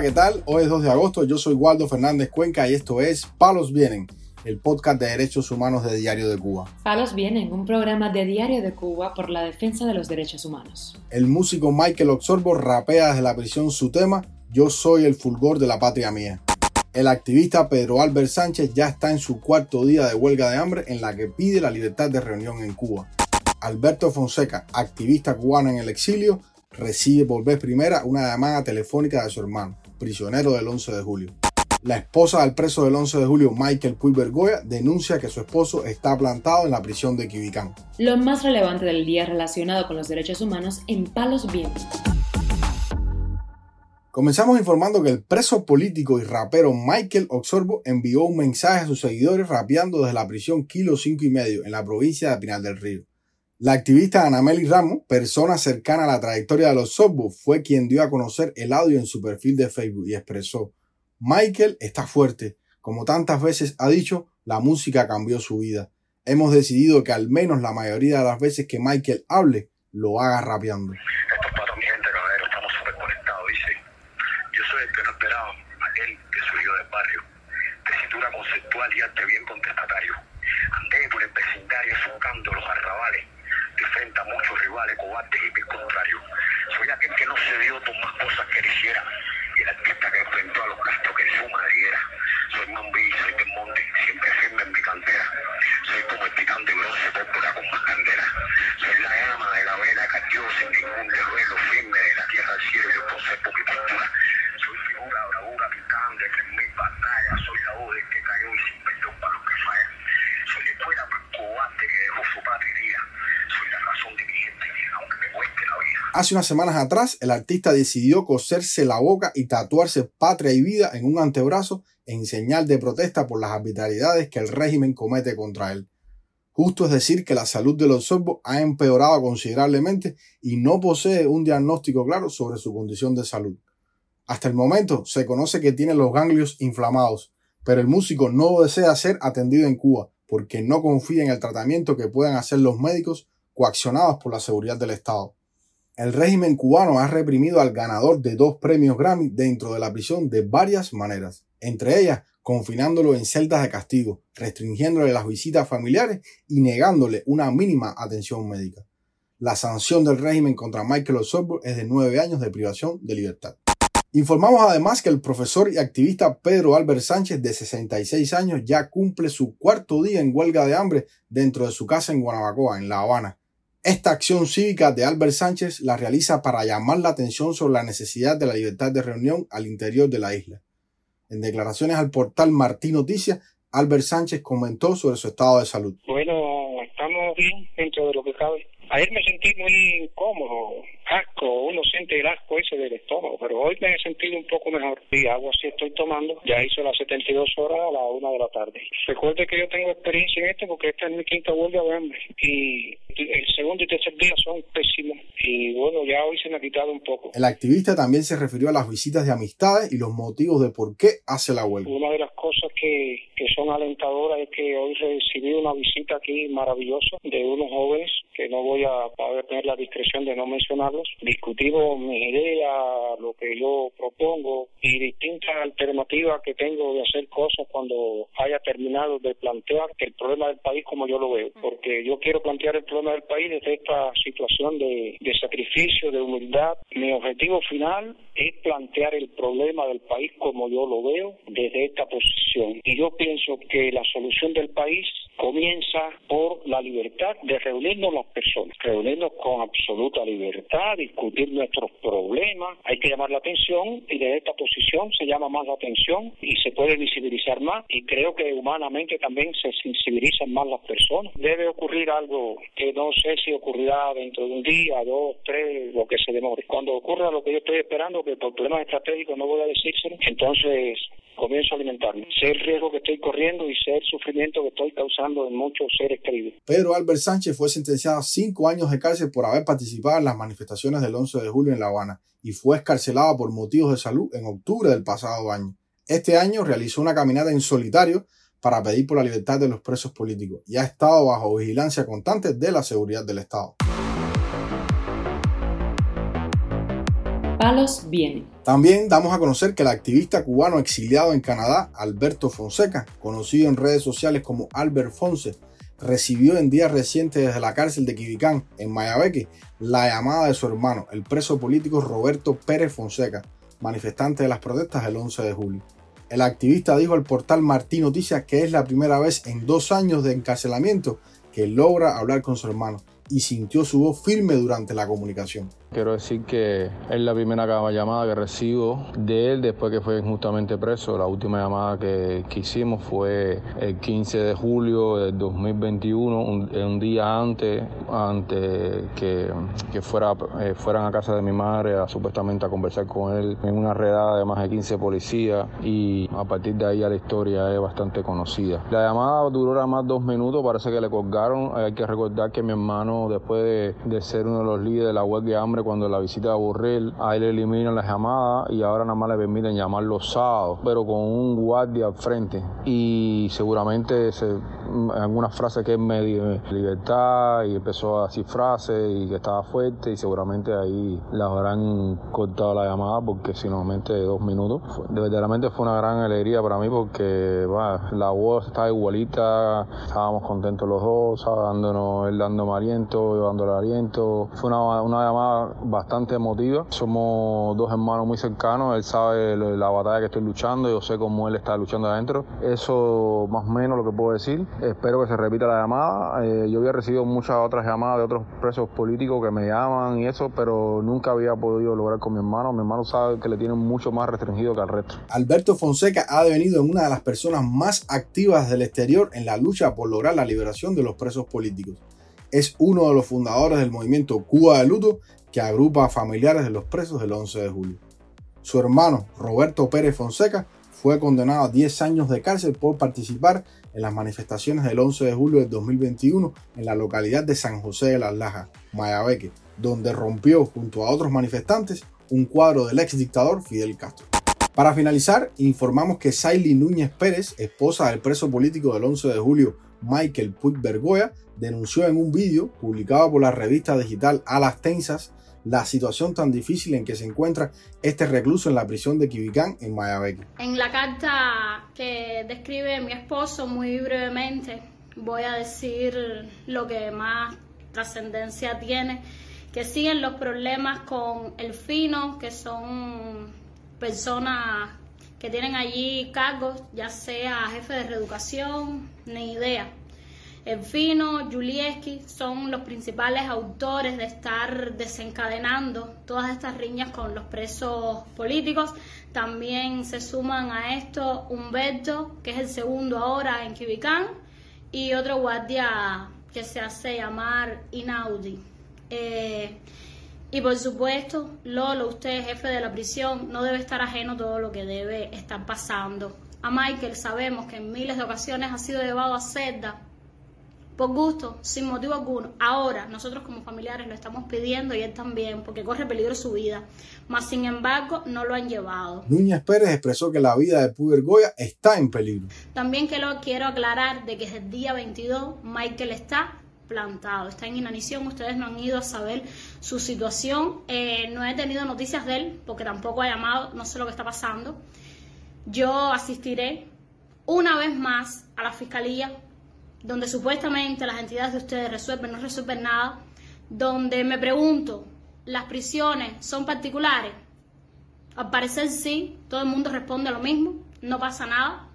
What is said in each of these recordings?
Hola, ¿qué tal? Hoy es 2 de agosto, yo soy Waldo Fernández Cuenca y esto es Palos Vienen, el podcast de derechos humanos de Diario de Cuba. Palos Vienen, un programa de Diario de Cuba por la defensa de los derechos humanos. El músico Michael Oxorbo rapea desde la prisión su tema Yo soy el fulgor de la patria mía. El activista Pedro Albert Sánchez ya está en su cuarto día de huelga de hambre en la que pide la libertad de reunión en Cuba. Alberto Fonseca, activista cubano en el exilio, recibe por vez primera una llamada telefónica de su hermano, prisionero del 11 de julio. La esposa del preso del 11 de julio, Michael Puy Bergoya, denuncia que su esposo está plantado en la prisión de Quibicán. Lo más relevante del día relacionado con los derechos humanos en Palos Vientos. Comenzamos informando que el preso político y rapero Michael Oxorbo envió un mensaje a sus seguidores rapeando desde la prisión Kilo 5 y medio en la provincia de Pinal del Río. La activista Anameli Ramos, persona cercana a la trayectoria de los Sobos, fue quien dio a conocer el audio en su perfil de Facebook y expresó, Michael está fuerte. Como tantas veces ha dicho, la música cambió su vida. Hemos decidido que al menos la mayoría de las veces que Michael hable, lo haga rapeando. Conceptual y arte bien contestatario. Andé por el vecindario los arrabales de frente a muchos rivales, cobardes y mil contrarios. Soy aquel que no se dio por más cosas que hiciera y el artista que enfrentó a los gastos que su madriguera. Soy Mambi, soy del monte, siempre firme en mi cantera. Soy como el titán de bronce, púrpura con más candela. Soy la llama de la vela que sin ningún derruelo firme de la tierra al cielo. Yo conservo mi postura. Soy figura, bravura, picante, que en mil batallas. Soy la voz del que cayó y sin perdón para los que fallan. Soy el fuera cobarde que dejó su patria herida. Soy la razón de mi gente, aunque me cueste la vida. Hace unas semanas atrás, el artista decidió coserse la boca y tatuarse patria y vida en un antebrazo en señal de protesta por las arbitrariedades que el régimen comete contra él. Justo es decir que la salud de los sorbos ha empeorado considerablemente y no posee un diagnóstico claro sobre su condición de salud. Hasta el momento se conoce que tiene los ganglios inflamados, pero el músico no desea ser atendido en Cuba porque no confía en el tratamiento que puedan hacer los médicos coaccionados por la seguridad del Estado. El régimen cubano ha reprimido al ganador de dos premios Grammy dentro de la prisión de varias maneras, entre ellas confinándolo en celdas de castigo, restringiéndole las visitas familiares y negándole una mínima atención médica. La sanción del régimen contra Michael Osorbo es de nueve años de privación de libertad. Informamos además que el profesor y activista Pedro Albert Sánchez, de 66 años, ya cumple su cuarto día en huelga de hambre dentro de su casa en Guanabacoa, en La Habana. Esta acción cívica de Albert Sánchez la realiza para llamar la atención sobre la necesidad de la libertad de reunión al interior de la isla. En declaraciones al portal Martín Noticias, Albert Sánchez comentó sobre su estado de salud. Estamos bien dentro de lo que cabe. Ayer me sentí muy incómodo, asco, uno siente el asco ese del estómago, pero hoy me he sentido un poco mejor. Y agua sí estoy tomando, ya hizo las 72 horas a la una de la tarde. Recuerde que yo tengo experiencia en esto porque esta es mi quinta huelga de hambre y el segundo y tercer día son pésimos y bueno, ya hoy se me ha quitado un poco. El activista también se refirió a las visitas de amistades y los motivos de por qué hace la huelga. Una de las cosas que, que son alentadoras es que hoy recibí una visita aquí maravillosa de unos jóvenes que no voy a poder tener la discreción de no mencionarlos. Discutimos mis ideas, lo que yo propongo y distintas alternativas que tengo de hacer cosas cuando haya terminado de plantear el problema del país como yo lo veo. Porque yo quiero plantear el problema del país desde esta situación de, de sacrificio, de humildad. Mi objetivo final es plantear el problema del país como yo lo veo desde esta posición. Y yo pienso que la solución del país comienza por la libertad de reunirnos las personas, reunirnos con absoluta libertad, discutir nuestros problemas, hay que llamar la atención y desde esta posición se llama más la atención y se puede visibilizar más y creo que humanamente también se sensibilizan más las personas. Debe ocurrir algo que no sé si ocurrirá dentro de un día, dos, tres, lo que se demore. Cuando ocurra lo que yo estoy esperando, que por problemas estratégicos no voy a decírselo, entonces comienzo a alimentarme. Sé el riesgo que estoy corriendo y sé el sufrimiento que estoy causando en muchos seres queridos. Pedro Albert Sánchez fue sentenciado a cinco años de cárcel por haber participado en las manifestaciones del 11 de julio en La Habana y fue escarcelado por motivos de salud en octubre del pasado año. Este año realizó una caminata en solitario para pedir por la libertad de los presos políticos y ha estado bajo vigilancia constante de la seguridad del Estado. Palos vienen. También damos a conocer que el activista cubano exiliado en Canadá, Alberto Fonseca, conocido en redes sociales como Albert Fonse, recibió en días recientes desde la cárcel de Quibicán, en Mayabeque, la llamada de su hermano, el preso político Roberto Pérez Fonseca, manifestante de las protestas del 11 de julio. El activista dijo al portal Martín Noticias que es la primera vez en dos años de encarcelamiento que logra hablar con su hermano y sintió su voz firme durante la comunicación. Quiero decir que es la primera llamada que recibo de él después que fue injustamente preso. La última llamada que, hicimos fue el 15 de julio del 2021, un, día antes, antes que, fuera, eh, fueran a casa de mi madre a, supuestamente a conversar con él en una redada de más de 15 policías y a partir de ahí la historia es bastante conocida. La llamada duró nada más dos minutos, parece que le colgaron. Hay que recordar que mi hermano, después de, de ser uno de los líderes de la web de hambre, cuando la visita a Burrell, a él eliminan las llamadas y ahora nada más le permiten llamar los sábados, pero con un guardia al frente. Y seguramente se, algunas frases que es medio libertad y empezó a decir frases y que estaba fuerte y seguramente ahí la habrán cortado la llamada porque si normalmente dos minutos. De verdaderamente fue una gran alegría para mí porque la voz estaba igualita, estábamos contentos los dos, dándonos, él dándome aliento, yo dándole aliento. Fue una, una llamada bastante emotiva. Somos dos hermanos muy cercanos, él sabe la batalla que estoy luchando, yo sé cómo él está luchando adentro. Eso más o menos lo que puedo decir. Espero que se repita la llamada. Eh, yo había recibido muchas otras llamadas de otros presos políticos que me llaman y eso, pero nunca había podido lograr con mi hermano. Mi hermano sabe que le tienen mucho más restringido que al resto. Alberto Fonseca ha devenido en una de las personas más activas del exterior en la lucha por lograr la liberación de los presos políticos. Es uno de los fundadores del movimiento Cuba de Luto que agrupa a familiares de los presos del 11 de julio. Su hermano, Roberto Pérez Fonseca, fue condenado a 10 años de cárcel por participar en las manifestaciones del 11 de julio del 2021 en la localidad de San José de las Lajas, Mayabeque, donde rompió junto a otros manifestantes un cuadro del ex dictador Fidel Castro. Para finalizar, informamos que Saily Núñez Pérez, esposa del preso político del 11 de julio Michael Puig Bergoya, denunció en un vídeo publicado por la revista digital A las Tensas la situación tan difícil en que se encuentra este recluso en la prisión de Quibicán en Mayabeque. En la carta que describe mi esposo muy brevemente, voy a decir lo que más trascendencia tiene, que siguen los problemas con el fino, que son personas que tienen allí cargos, ya sea jefe de reeducación, ni idea Fino, Julieski son los principales autores de estar desencadenando todas estas riñas con los presos políticos. También se suman a esto Humberto, que es el segundo ahora en Quibicán, y otro guardia que se hace llamar Inaudi. Eh, y por supuesto, Lolo, usted, jefe de la prisión, no debe estar ajeno a todo lo que debe estar pasando. A Michael sabemos que en miles de ocasiones ha sido llevado a celda por gusto, sin motivo alguno. Ahora, nosotros como familiares lo estamos pidiendo y él también, porque corre peligro su vida. Mas, sin embargo, no lo han llevado. Núñez Pérez expresó que la vida de Puber Goya está en peligro. También que lo quiero aclarar de que desde el día 22 Michael está plantado, está en inanición, ustedes no han ido a saber su situación, eh, no he tenido noticias de él porque tampoco ha llamado, no sé lo que está pasando. Yo asistiré una vez más a la fiscalía donde supuestamente las entidades de ustedes resuelven, no resuelven nada, donde me pregunto, ¿las prisiones son particulares? Al parecer sí, todo el mundo responde lo mismo, no pasa nada.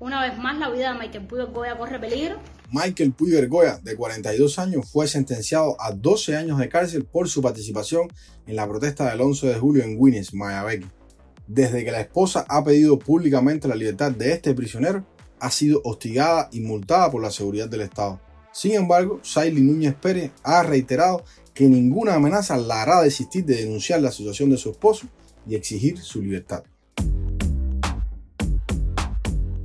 Una vez más, la vida de Michael Puy Goya corre peligro. Michael Puy Goya, de 42 años, fue sentenciado a 12 años de cárcel por su participación en la protesta del 11 de julio en Winnes, Mayabeque. Desde que la esposa ha pedido públicamente la libertad de este prisionero, ha sido hostigada y multada por la seguridad del Estado. Sin embargo, Saily Núñez Pérez ha reiterado que ninguna amenaza la hará desistir de denunciar la situación de su esposo y exigir su libertad.